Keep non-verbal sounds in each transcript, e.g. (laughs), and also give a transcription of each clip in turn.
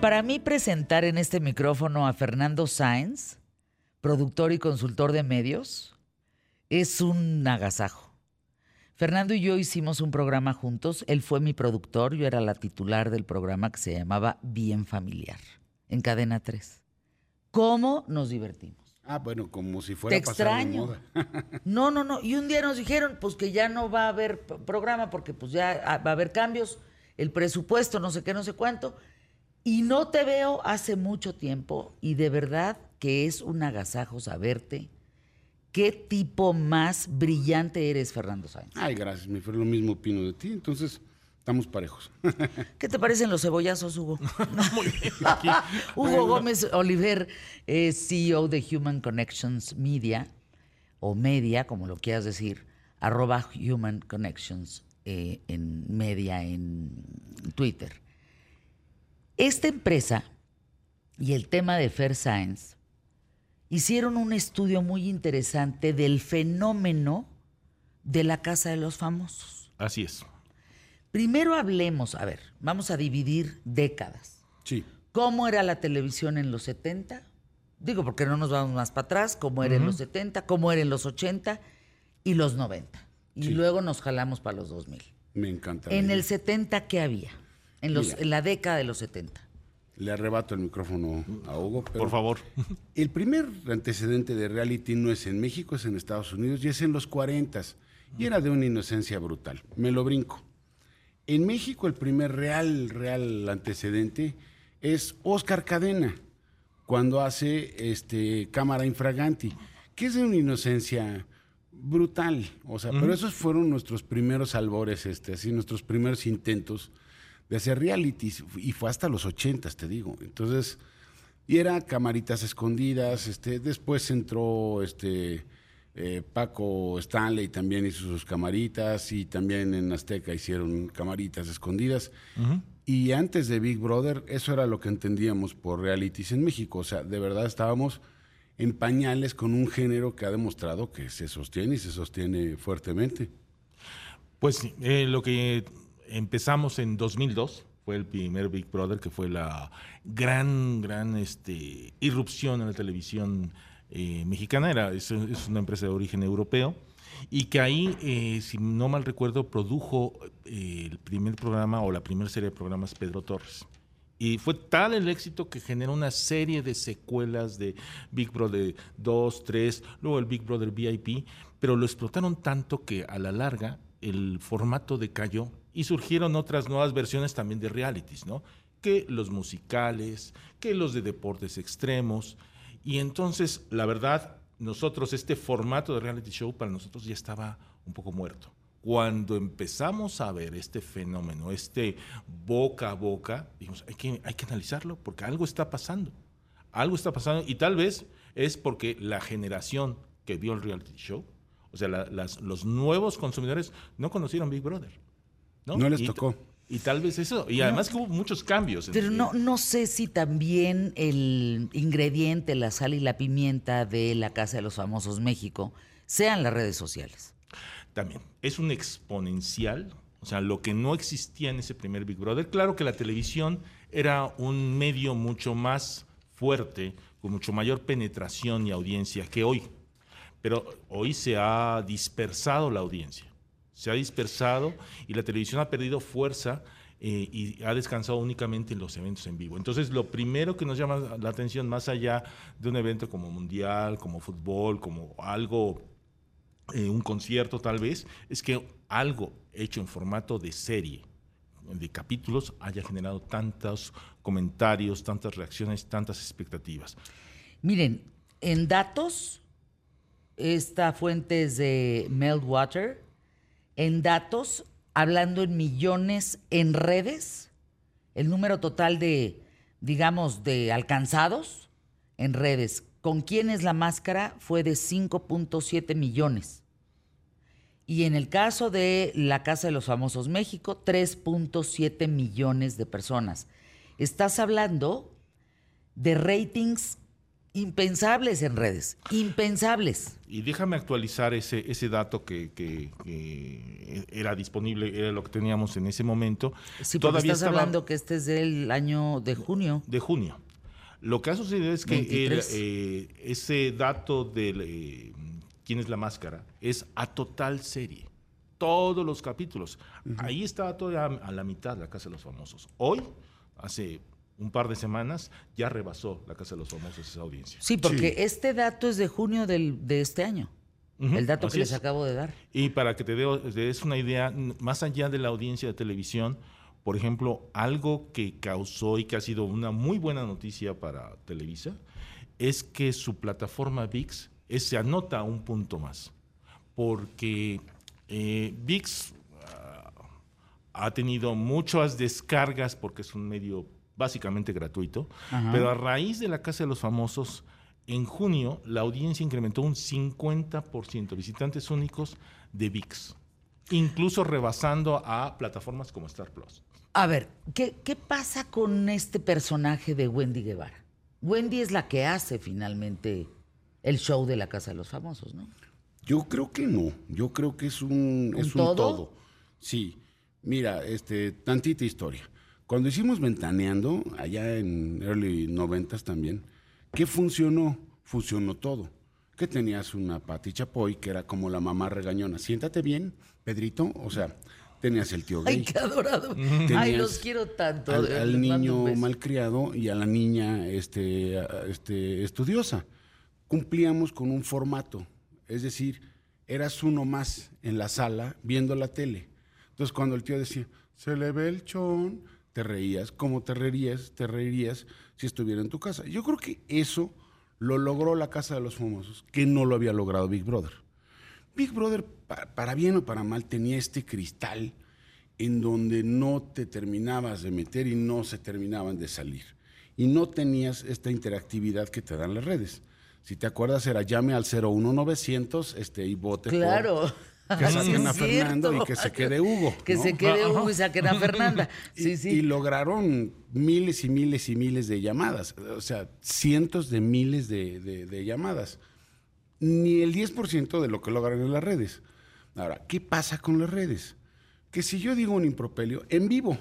para mí presentar en este micrófono a Fernando Sáenz, productor y consultor de medios, es un agasajo. Fernando y yo hicimos un programa juntos, él fue mi productor, yo era la titular del programa que se llamaba Bien Familiar, en Cadena 3. ¿Cómo nos divertimos? Ah, bueno, como si fuera Te extraño. (laughs) No, no, no. Y un día nos dijeron, pues que ya no va a haber programa porque pues ya ah, va a haber cambios, el presupuesto, no sé qué, no sé cuánto. Y no te veo hace mucho tiempo y de verdad que es un agasajo saberte. ¿Qué tipo más brillante eres, Fernando Sáenz? Ay, gracias, me fue lo mismo opino de ti, entonces estamos parejos. ¿Qué te parecen los cebollazos, Hugo? (laughs) Muy bien. (laughs) Hugo Gómez Oliver es CEO de Human Connections Media, o Media, como lo quieras decir, arroba Human Connections eh, en Media en Twitter. Esta empresa y el tema de Fair Science hicieron un estudio muy interesante del fenómeno de la Casa de los Famosos. Así es. Primero hablemos, a ver, vamos a dividir décadas. Sí. ¿Cómo era la televisión en los 70? Digo, porque no nos vamos más para atrás, cómo era en los 70, cómo era en los 80 y los 90. Y Sí. luego nos jalamos para los 2000. Me encanta. En el 70, ¿qué había? En, los, Mira. en la década de los 70. Le arrebato el micrófono a Hugo. pero Por favor. El primer antecedente de reality no es en México, es en Estados Unidos y es en los 40 y era de una inocencia brutal. Me lo brinco. En México el primer real, real antecedente es Oscar Cadena, cuando hace este, Cámara Infraganti, que es de una inocencia brutal. O sea, pero esos fueron nuestros primeros albores, este, así, nuestros primeros intentos de hacer realities. Y fue hasta los 80, te digo. Entonces, y era camaritas escondidas. Este, después entró este eh, Paco Stanley también hizo sus camaritas y también en Azteca hicieron camaritas escondidas. Y antes de Big Brother, eso era lo que entendíamos por realities en México. O sea, de verdad estábamos en pañales con un género que ha demostrado que se sostiene y se sostiene fuertemente. Pues eh, lo que empezamos en 2002 fue el primer Big Brother, que fue la gran, gran este, irrupción en la televisión eh, mexicana. Era, es, es una empresa de origen europeo. Y que ahí, eh, si no mal recuerdo, produjo eh, el primer programa o la primera serie de programas Pedro Torres. Y fue tal el éxito que generó una serie de secuelas de Big Brother 2, 3, luego el Big Brother VIP, pero lo explotaron tanto que a la larga el formato decayó y surgieron otras nuevas versiones también de realities, ¿no? Que los musicales, que los de deportes extremos. Y entonces, la verdad, nosotros, este formato de reality show para nosotros ya estaba un poco muerto. Cuando empezamos a ver este fenómeno, este boca a boca, dijimos, hay que, hay que analizarlo porque algo está pasando. Algo está pasando y tal vez es porque la generación que vio el reality show, o sea, la- las- los nuevos consumidores no conocieron Big Brother. No, No les Y- tocó. Y tal vez eso. Y además que hubo muchos cambios. Pero no, no sé si también el ingrediente, la sal y la pimienta de la Casa de los Famosos México sean las redes sociales. También. Es un exponencial. O sea, lo que no existía en ese primer Big Brother. Claro que la televisión era un medio mucho más fuerte, con mucho mayor penetración y audiencia que hoy. Pero hoy se ha dispersado la audiencia. Se ha dispersado y la televisión ha perdido fuerza eh, y ha descansado únicamente en los eventos en vivo. Entonces, lo primero que nos llama la atención, más allá de un evento como mundial, como fútbol, como algo eh, un concierto tal vez, es que algo hecho en formato de serie, de capítulos, haya generado tantos comentarios, tantas reacciones, tantas expectativas. Miren, en datos, esta fuente es de Meltwater, en datos, hablando en millones en redes, el número total de, digamos, de alcanzados en redes, con quién es la máscara, fue de 5.7 millones. Y en el caso de la Casa de los Famosos México, 3.7 millones de personas. Estás hablando de ratings impensables en redes, impensables. Y déjame actualizar ese, ese dato que, que- que era disponible, era lo que teníamos en ese momento. Sí, porque estás estaba- hablando que este es del año de junio. de junio. Lo que ha sucedido es que el, 23. eh, ese dato de quién es la máscara es a total serie. Todos los capítulos. Ahí estaba todavía a la mitad la Casa de los Famosos. Hoy, hace un par de semanas, ya rebasó la Casa de los Famosos esa audiencia. Sí, porque Sí. este dato es de junio del, de este año. El dato que les es. acabo de dar. Y para que te des una idea, más allá de la audiencia de televisión, por ejemplo, algo que causó y que ha sido una muy buena noticia para Televisa es que su plataforma VIX es- se anota un punto más. Porque eh, VIX ah, ha tenido muchas descargas porque es un medio básicamente gratuito, Ajá. pero a raíz de la Casa de los Famosos, en junio la audiencia incrementó un 50%, visitantes únicos de VIX, incluso rebasando a plataformas como Star Plus. A ver, ¿qué, ¿qué pasa con este personaje de Wendy Guevara? Wendy es la que hace finalmente el show de la Casa de los Famosos, ¿no? Yo creo que no. Yo creo que es un, es todo? un todo. Sí. Mira, este, tantita historia. Cuando hicimos Ventaneando, allá en early noventas también, ¿qué funcionó? Funcionó todo. Que tenías una Pati Chapoy, que era como la mamá regañona. Siéntate bien, Pedrito. O sea, tenías el tío Ay, gay. qué adorado. Ay, los quiero tanto. al, Les al niño malcriado y a la niña este, este, estudiosa. Cumplíamos con un formato, es decir, eras uno más en la sala viendo la tele. Entonces cuando el tío decía, se le ve el chón, te reías, como te reirías, te reirías si estuviera en tu casa. Yo creo que eso lo logró la Casa de los Famosos, que no lo había logrado Big Brother. Big Brother, pa- para bien o para mal, tenía este cristal en donde no te terminabas de meter y no se terminaban de salir. Y no tenías esta interactividad que te dan las redes. Si te acuerdas, era llame al 01900 este, y vote Claro. Que Sí, saquen a Fernando y que se quede Hugo. Que ¿no? se quede Hugo y saquen a (laughs) Fernanda. Y- Sí, sí. Y lograron miles y miles y miles de llamadas, o sea, cientos de miles de, de- de llamadas. Ni el 10% de lo que logran en las redes. Ahora, ¿qué pasa con las redes? Que si yo digo un impropelio, en vivo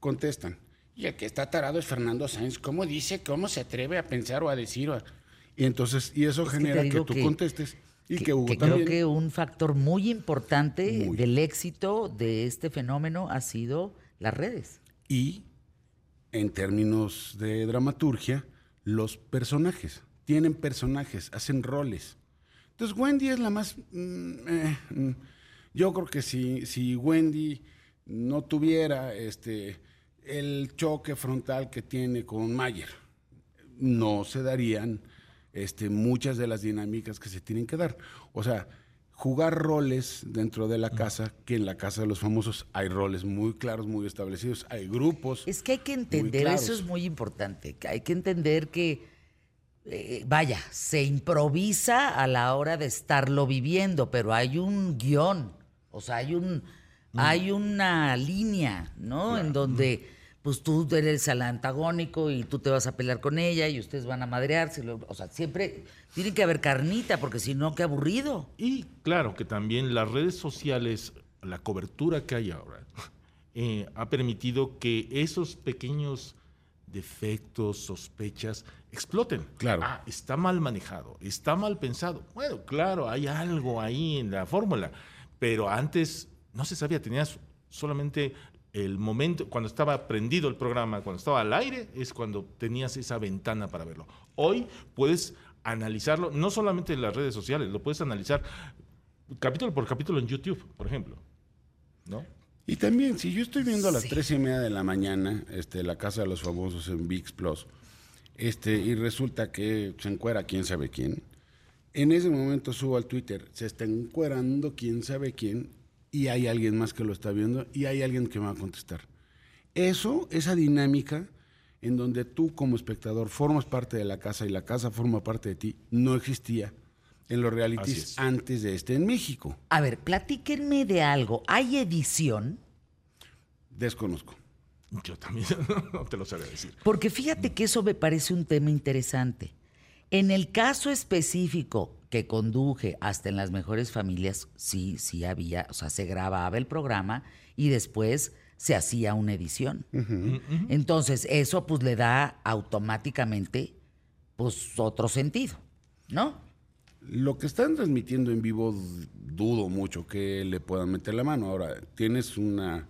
contestan. Y el que está tarado es Fernando Sáenz. ¿Cómo dice? ¿Cómo se atreve a pensar o a decir? o a-?" Y entonces, y eso Es genera que, tú que- contestes y que, que, Hugo que también. creo que un factor muy importante Muy. del éxito de este fenómeno ha sido las redes. y en términos de dramaturgia, los personajes. Tienen personajes, hacen roles. Entonces Wendy es la más... mm, eh, mm, yo creo que si, si Wendy no tuviera este, el choque frontal que tiene con Mayer, no se darían este, muchas de las dinámicas que se tienen que dar. O sea, jugar roles dentro de la casa, que en la casa de los famosos hay roles muy claros, muy establecidos, hay grupos. Es que hay que entender, eso es muy importante, que hay que entender que, eh, vaya, se improvisa a la hora de estarlo viviendo, pero hay un guion, o sea, hay un, hay una línea, ¿no? En donde, pues tú eres el antagónico y tú te vas a pelear con ella y ustedes van a madrearse, o sea, siempre tiene que haber carnita, porque si no, qué aburrido. Y claro que también las redes sociales, la cobertura que hay ahora, eh, ha permitido que esos pequeños defectos, sospechas, exploten. Claro. Ah, está mal manejado, está mal pensado. Bueno, claro, hay algo ahí en la fórmula, pero antes no se sabía, tenías solamente el momento, cuando estaba prendido el programa, cuando estaba al aire, es cuando tenías esa ventana para verlo. Hoy puedes analizarlo, no solamente en las redes sociales, lo puedes analizar capítulo por capítulo en YouTube, por ejemplo. ¿No? Y también, si yo estoy viendo a las Sí. tres y media de la mañana este, la casa de los famosos en VIX Plus, este, y resulta que se encuera quién sabe quién, en ese momento subo al Twitter, se está encuerando quién sabe quién, y hay alguien más que lo está viendo, y hay alguien que me va a contestar. Eso, esa dinámica en donde tú como espectador formas parte de la casa y la casa forma parte de ti, no existía en los realities es. antes de este en México. A ver, platíquenme de algo. ¿Hay edición? Desconozco. Yo también (laughs) no te lo sabía decir. Porque fíjate que eso me parece un tema interesante. En el caso específico que conduje hasta en las mejores familias, sí, sí había, o sea, se grababa el programa y después se hacía una edición. Entonces, eso pues le da automáticamente pues otro sentido, ¿no? Lo que están transmitiendo en vivo dudo mucho que le puedan meter la mano. Ahora, tienes una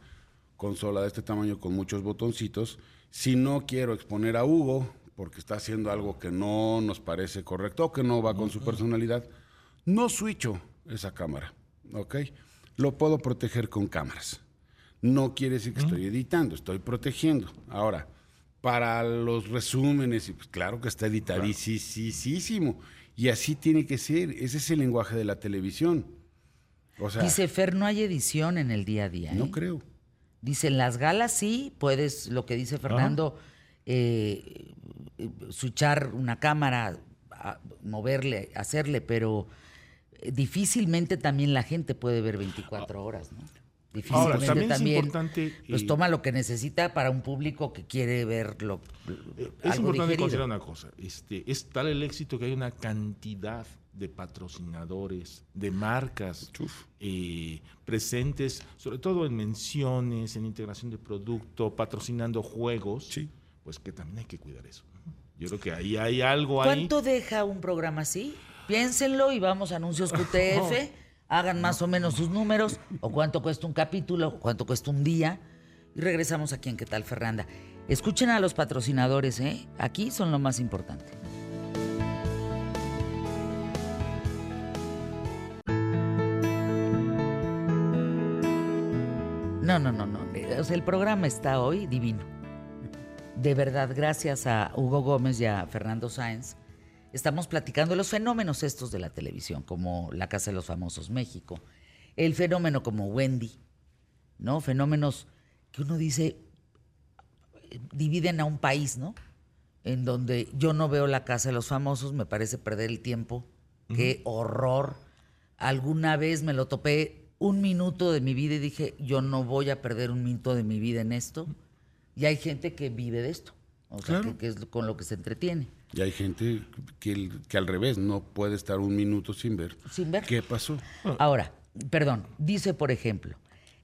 consola de este tamaño con muchos botoncitos. Si no quiero exponer a Hugo porque está haciendo algo que no nos parece correcto o que no va con su personalidad, no switcho esa cámara, ¿ok? Lo puedo proteger con cámaras. No quiere decir que estoy editando, estoy protegiendo. Ahora, para los resúmenes, pues claro que está editadísimo. Y así tiene que ser. Ese es el lenguaje de la televisión. O sea, Dice Fer, no hay edición en el día a día. no ¿eh? creo. Dice, en las galas sí, puedes, lo que dice Fernando, eh, switchar una cámara, a- moverle, hacerle, pero eh, difícilmente también la gente puede ver 24 horas, ¿no? Difícilmente también es importante, pues eh, toma lo que necesita para un público que quiere ver lo, Eh, Es algo importante digerido. considerar una cosa. Este, es tal el éxito que hay una cantidad de patrocinadores, de marcas eh, presentes, sobre todo en menciones, en integración de producto, patrocinando juegos, Sí. Pues que también hay que cuidar eso. Yo creo que ahí hay algo ahí. ¿Cuánto deja un programa así? Piénsenlo y vamos a anuncios (laughs) QTF, hagan más o menos sus números, o cuánto cuesta un capítulo, o cuánto cuesta un día, y regresamos aquí en ¿Qué tal, Fernanda? Escuchen a los patrocinadores, ¿eh? Aquí son lo más importante. No, no, no, no. O sea, el programa está hoy divino. De verdad, gracias a Hugo Gómez y a Fernando Sáenz, estamos platicando los fenómenos estos de la televisión, como La Casa de los Famosos México, el fenómeno como Wendy, ¿no? Fenómenos que uno dice dividen a un país, ¿no? En donde yo no veo La Casa de los Famosos, me parece perder el tiempo. Qué horror. Alguna vez me lo topé un minuto de mi vida y dije, yo no voy a perder un minuto de mi vida en esto. Y hay gente que vive de esto, o sea, Claro. que, que es con lo que se entretiene. Y hay gente que, que al revés no puede estar un minuto sin ver. Sin ver. ¿Qué pasó? Ahora, perdón, dice por ejemplo,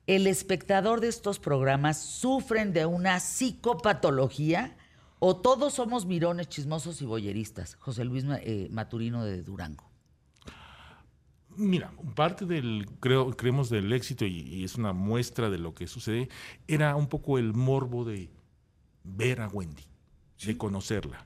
el espectador de estos programas sufren de una psicopatología o todos somos mirones, chismosos y boyeristas. José Luis eh, Maturino de Durango. Mira, parte del, creo, creemos del éxito y, y es una muestra de lo que sucede, era un poco el morbo de ver a Wendy, de conocerla.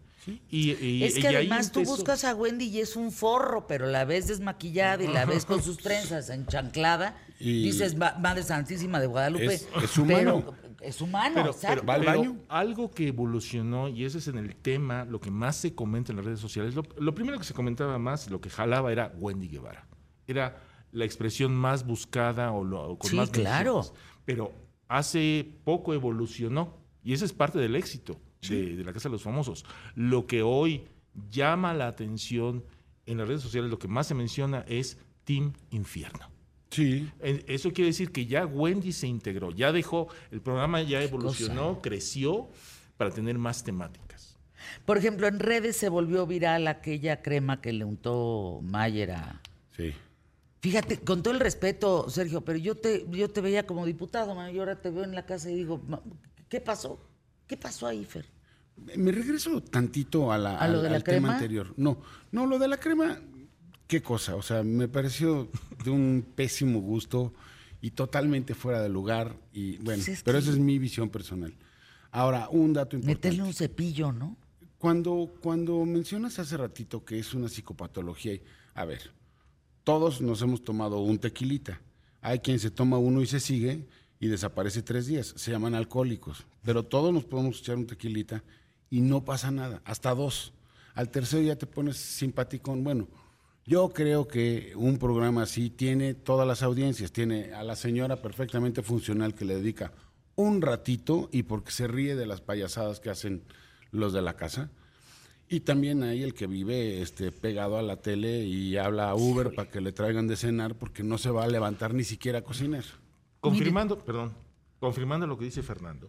Y, y- es que además tú buscas a Wendy y es un forro, pero la ves desmaquillada y la ves con sus trenzas enchanclada. Y- Dices, "Ma- Madre Santísima de Guadalupe. Es- es humano. Pero, es humano, Pero, exacto. pero- ¿Va al pero baño? algo que evolucionó, y ese es en el tema, lo que más se comenta en las redes sociales, lo, lo primero que se comentaba más, lo que jalaba era Wendy Guevara. Era la expresión más buscada o, lo- o con Sí, más claro. menciones. Pero hace poco evolucionó, y ese es parte del éxito de, de la Casa de los Famosos. Lo que hoy llama la atención en las redes sociales, lo que más se menciona es Team Infierno. Sí. Eso quiere decir que ya Wendy se integró, ya dejó, el programa ya evolucionó, creció para tener más temáticas. Por ejemplo, en redes se volvió viral aquella crema que le untó Mayer a... Sí. Fíjate, con todo el respeto, Sergio, pero yo te, yo te veía como diputado, man, y ahora te veo en la casa y digo, "Ma, ¿qué pasó? ¿Qué pasó ahí, Fer? Me regreso tantito a la, ¿A lo al, de la al tema anterior. No, no, lo de la crema, qué cosa. O sea, me pareció de un pésimo gusto y totalmente fuera de lugar. Y bueno, Pues es pero que- esa es mi visión personal. Ahora, un dato importante. Meterle un cepillo, ¿no? Cuando, cuando mencionas hace ratito que es una psicopatología, a ver, todos nos hemos tomado un tequilita. Hay quien se toma uno y se sigue y desaparece tres días. Se llaman alcohólicos. Pero todos nos podemos echar un tequilita y no pasa nada. Hasta dos. Al tercero ya te pones simpaticón. Bueno, yo creo que un programa así tiene todas las audiencias. Tiene a la señora perfectamente funcional que le dedica un ratito y porque se ríe de las payasadas que hacen los de la casa. Y también hay el que vive este, pegado a la tele y habla a Uber para que le traigan de cenar porque no se va a levantar ni siquiera a cocinar. Confirmando, perdón, confirmando lo que dice Fernando,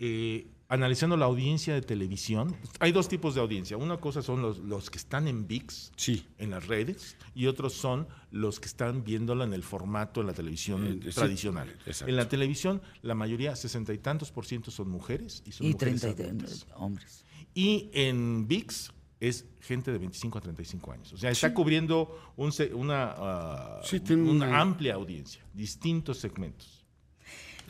eh, analizando la audiencia de televisión, hay dos tipos de audiencia. Una cosa son los, los que están en VIX, Sí. en las redes, y otros son los que están viéndola en el formato en la televisión Eh, tradicional. En la televisión, la mayoría, sesenta y tantos por ciento son mujeres y son Y mujeres 30 y- adultas. hombres. Y en VIX es gente de 25 a 35 años. O sea, está cubriendo un una, ah, Sí, tiene una una- amplia audiencia, distintos segmentos.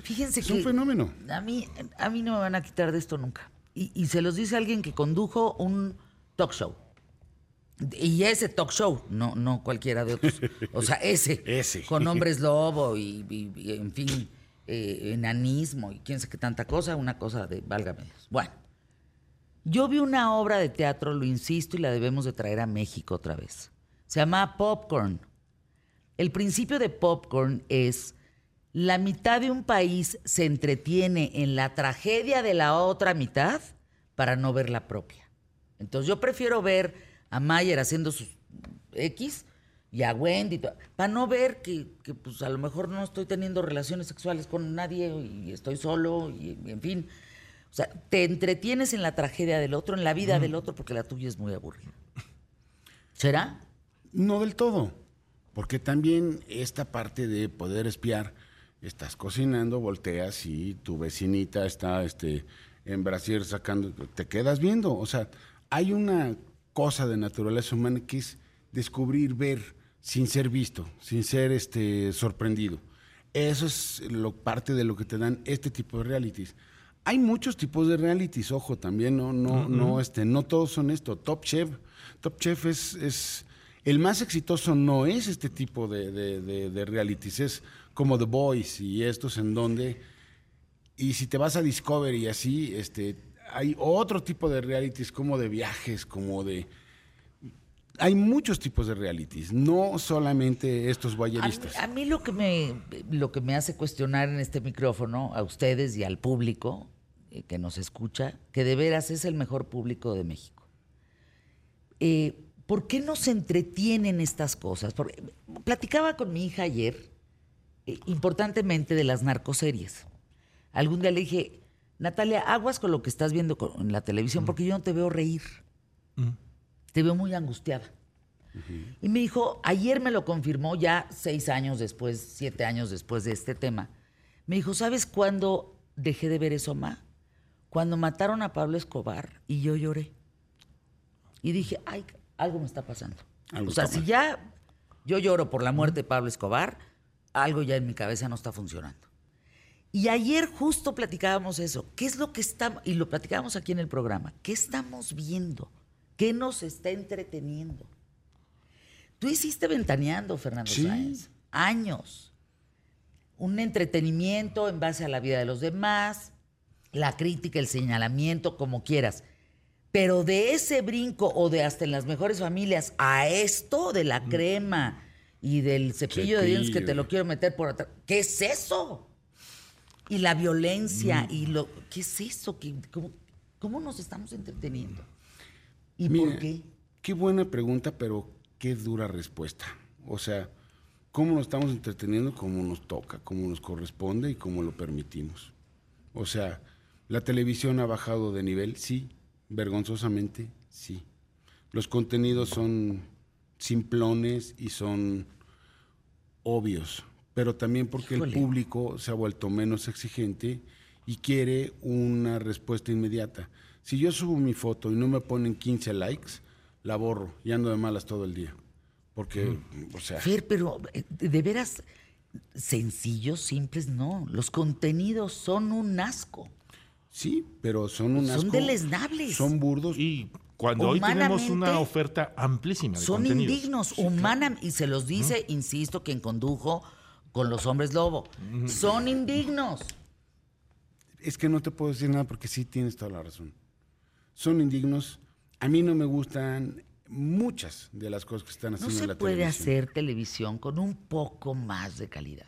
Fíjense Es que un fenómeno. a mí, a mí no me van a quitar de esto nunca. Y, y se los dice alguien que condujo un talk show. Y ese talk show, no, no cualquiera de otros. O sea, ese. (laughs) Ese. Con hombres lobo y, y- y, en fin, eh, enanismo y quién sabe qué tanta cosa, una cosa de válgame Dios. Bueno, yo vi una obra de teatro, lo insisto, y la debemos de traer a México otra vez. Se llama Popcorn. El principio de Popcorn es la mitad de un país se entretiene en la tragedia de la otra mitad para no ver la propia. Entonces yo prefiero ver a Mayer haciendo sus X y a Wendy, para no ver que, que, pues a lo mejor no estoy teniendo relaciones sexuales con nadie y estoy solo y, y en fin. O sea, te entretienes en la tragedia del otro, en la vida del otro, porque la tuya es muy aburrida. ¿Será? No del todo, porque también esta parte de poder espiar, estás cocinando, volteas y tu vecinita está este, en Brasil sacando, te quedas viendo. O sea, hay una cosa de naturaleza humana que es descubrir, ver sin ser visto, sin ser este, sorprendido. Eso es lo, parte de lo que te dan este tipo de realities. Hay muchos tipos de realities, ojo, también no, no, no, este, no todos son esto. Top Chef, Top Chef es, es el más exitoso no es este tipo de, de, de- de realities, es como The Boys y estos en donde, y si te vas a Discovery y así, este, hay otro tipo de realities como de viajes, como de... Hay muchos tipos de realities, no solamente estos A mí, guayeristas. a mí lo que me lo que me hace cuestionar en este micrófono a ustedes y al público que nos escucha, que de veras es el mejor público de México. Eh, ¿Por qué nos entretienen estas cosas? Porque platicaba con mi hija ayer, eh, importantemente, de las narcoseries. Algún día le dije, Natalia, aguas con lo que estás viendo con- en la televisión, porque yo no te veo reír. Te veo muy angustiada. Y me dijo, ayer me lo confirmó ya seis años después, siete años después de este tema. Me dijo, ¿sabes cuándo dejé de ver eso, Ma? Cuando mataron a Pablo Escobar y yo lloré. Y dije, ay, algo me está pasando. Algo o sea, si mal. ya yo lloro por la muerte de Pablo Escobar, algo ya en mi cabeza no está funcionando. Y ayer justo platicábamos eso. ¿Qué es lo que estamos, y lo platicábamos aquí en el programa, qué estamos viendo? ¿Qué nos está entreteniendo? Tú hiciste ventaneando, Fernando Sí. Sáenz, años. Un entretenimiento en base a la vida de los demás, la crítica, el señalamiento, como quieras. Pero de ese brinco o de hasta en las mejores familias a esto de la crema y del cepillo de dientes que te lo quiero meter por atrás. ¿Qué es eso? Y la violencia y lo... ¿Qué es eso? ¿Qué- cómo, cómo nos estamos entreteniendo? ¿Y por qué? Qué buena pregunta, pero qué dura respuesta. O sea, ¿cómo nos estamos entreteniendo? Como nos toca, como nos corresponde y como lo permitimos. O sea, ¿la televisión ha bajado de nivel? Sí. Vergonzosamente, sí. Los contenidos son simplones y son obvios, pero también porque Híjole. el público se ha vuelto menos exigente y quiere una respuesta inmediata. Si yo subo mi foto y no me ponen 15 likes, la borro y ando de malas todo el día. Porque, o sea, Fer, pero eh, de veras, sencillos, simples, no. Los contenidos son un asco. Sí, pero son unas Son deleznables. Son burdos. Y cuando hoy tenemos una oferta amplísima de Son contenidos. indignos, humanan, y se los dice, insisto, quien condujo con los hombres lobo. Son indignos. Es que no te puedo decir nada porque sí tienes toda la razón. Son indignos. A mí no me gustan muchas de las cosas que están No haciendo en se la puede televisión. hacer televisión con un poco más de calidad.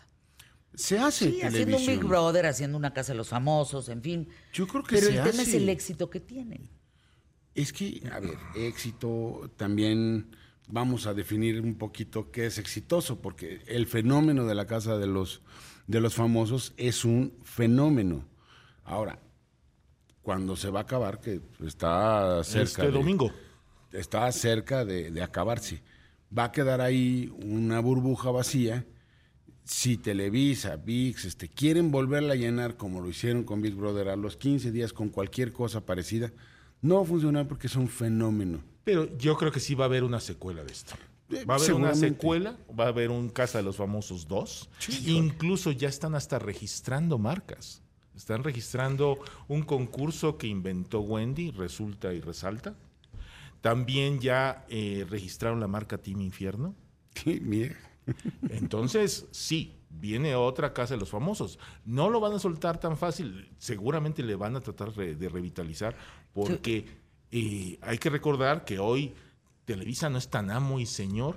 Se hace Sí, haciendo un. Big Brother, haciendo una Casa de los Famosos, en fin. Yo creo que Pero se el tema es el éxito que tienen. Es que, a ver, éxito también vamos a definir un poquito qué es exitoso, porque el fenómeno de la casa de los, de los famosos es un fenómeno. Ahora, cuando se va a acabar, que está cerca. Este de- domingo. Está cerca de, de acabarse. Va a quedar ahí una burbuja vacía. Si Televisa, VIX, este, quieren volverla a llenar como lo hicieron con Big Brother a los 15 días con cualquier cosa parecida, no va a funcionar porque es un fenómeno. Pero yo creo que sí va a haber una secuela de esto. Eh, Va a haber una secuela, va a haber un Casa de los Famosos 2. Incluso ya están hasta registrando marcas. Están registrando un concurso que inventó Wendy, resulta y resalta. También ya eh, registraron la marca Team Infierno. Sí, mira. Entonces, sí, viene otra Casa de los Famosos. No lo van a soltar tan fácil. Seguramente le van a tratar de revitalizar porque eh, hay que recordar que hoy Televisa no es tan amo y señor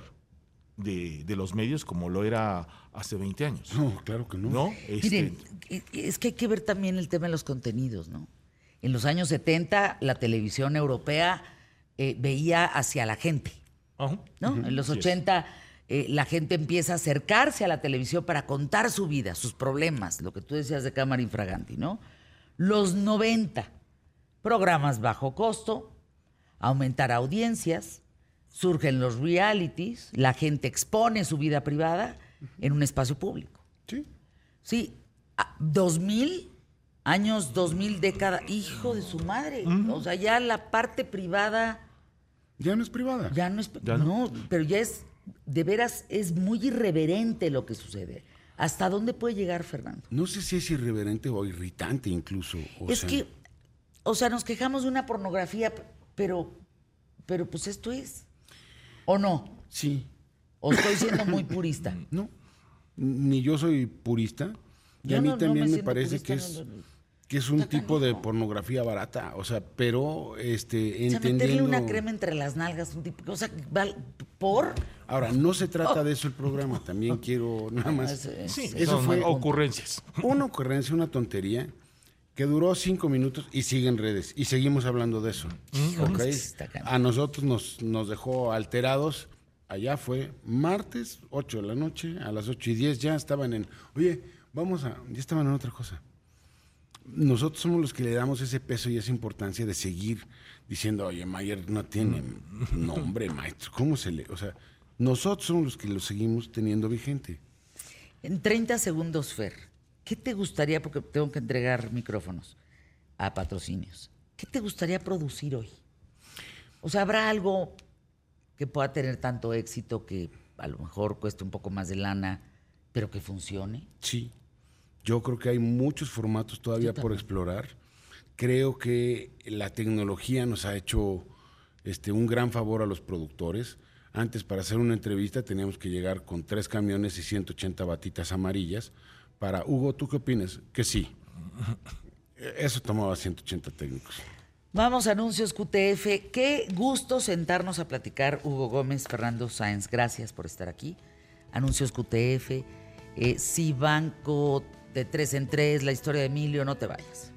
de, de los medios como lo era hace 20 años. No, claro que no. ¿No? Este, Miren, e- es que hay que ver también el tema de los contenidos, ¿no? En los años 70, la televisión europea eh, veía hacia la gente. ¿no? En los Así es. 80, eh, la gente empieza a acercarse a la televisión para contar su vida, sus problemas, lo que tú decías de Cámara Infraganti, ¿no? Los 90, programas bajo costo, aumentar audiencias, surgen los realities, la gente expone su vida privada en un espacio público. Sí. Sí, a- 2000, años 2000, década, hijo de su madre. O sea, ya la parte privada Ya no es privada. ya no es. Ya no. no, pero ya es, de veras, es muy irreverente lo que sucede. ¿Hasta dónde puede llegar, Fernando? No sé si es irreverente o irritante incluso. o es sea, que, o sea, nos quejamos de una pornografía, pero, pero pues esto es. ¿O no? Sí. ¿O estoy siendo muy purista? (laughs) No. Ni yo soy purista. Y Yo a mí no- no también me parece purista, que es, no. Que es un tipo de pornografía barata. O sea, pero este, O sea, entendiendo. meterle una crema entre las nalgas, un tipo, o sea, val- ¿por? Ahora, no se trata de eso el programa. (laughs) También quiero nada más. Sí, Eso son fue- ocurrencias. Una ocurrencia, una tontería que duró cinco minutos y sigue en redes. Y seguimos hablando de eso. Híjole, ¿ok? es que está cañón. A nosotros nos, nos dejó alterados. Allá fue martes, 8 de la noche, a las 8 y 10 ya estaban en, oye, vamos a, ya estaban en otra cosa. Nosotros somos los que le damos ese peso y esa importancia de seguir diciendo, oye, Mayer no tiene nombre, maestro, ¿cómo se le...? O sea, nosotros somos los que lo seguimos teniendo vigente. En 30 segundos, Fer, ¿qué te gustaría, porque tengo que entregar micrófonos a patrocinios, ¿qué te gustaría producir hoy? O sea, ¿habrá algo que pueda tener tanto éxito que a lo mejor cueste un poco más de lana, pero que funcione? Sí, yo creo que hay muchos formatos todavía por explorar. Creo que la tecnología nos ha hecho este, un gran favor a los productores. Antes, para hacer una entrevista, teníamos que llegar con tres camiones y 180 batitas amarillas. Para Hugo, ¿tú qué opinas? Que sí. Eso tomaba 180 técnicos. Vamos a anuncios QTF. Qué gusto sentarnos a platicar, Hugo Gómez, Fernando Sáenz. Gracias por estar aquí. Anuncios QTF, eh, Banco de tres en tres, la historia de Emilio, no te vayas.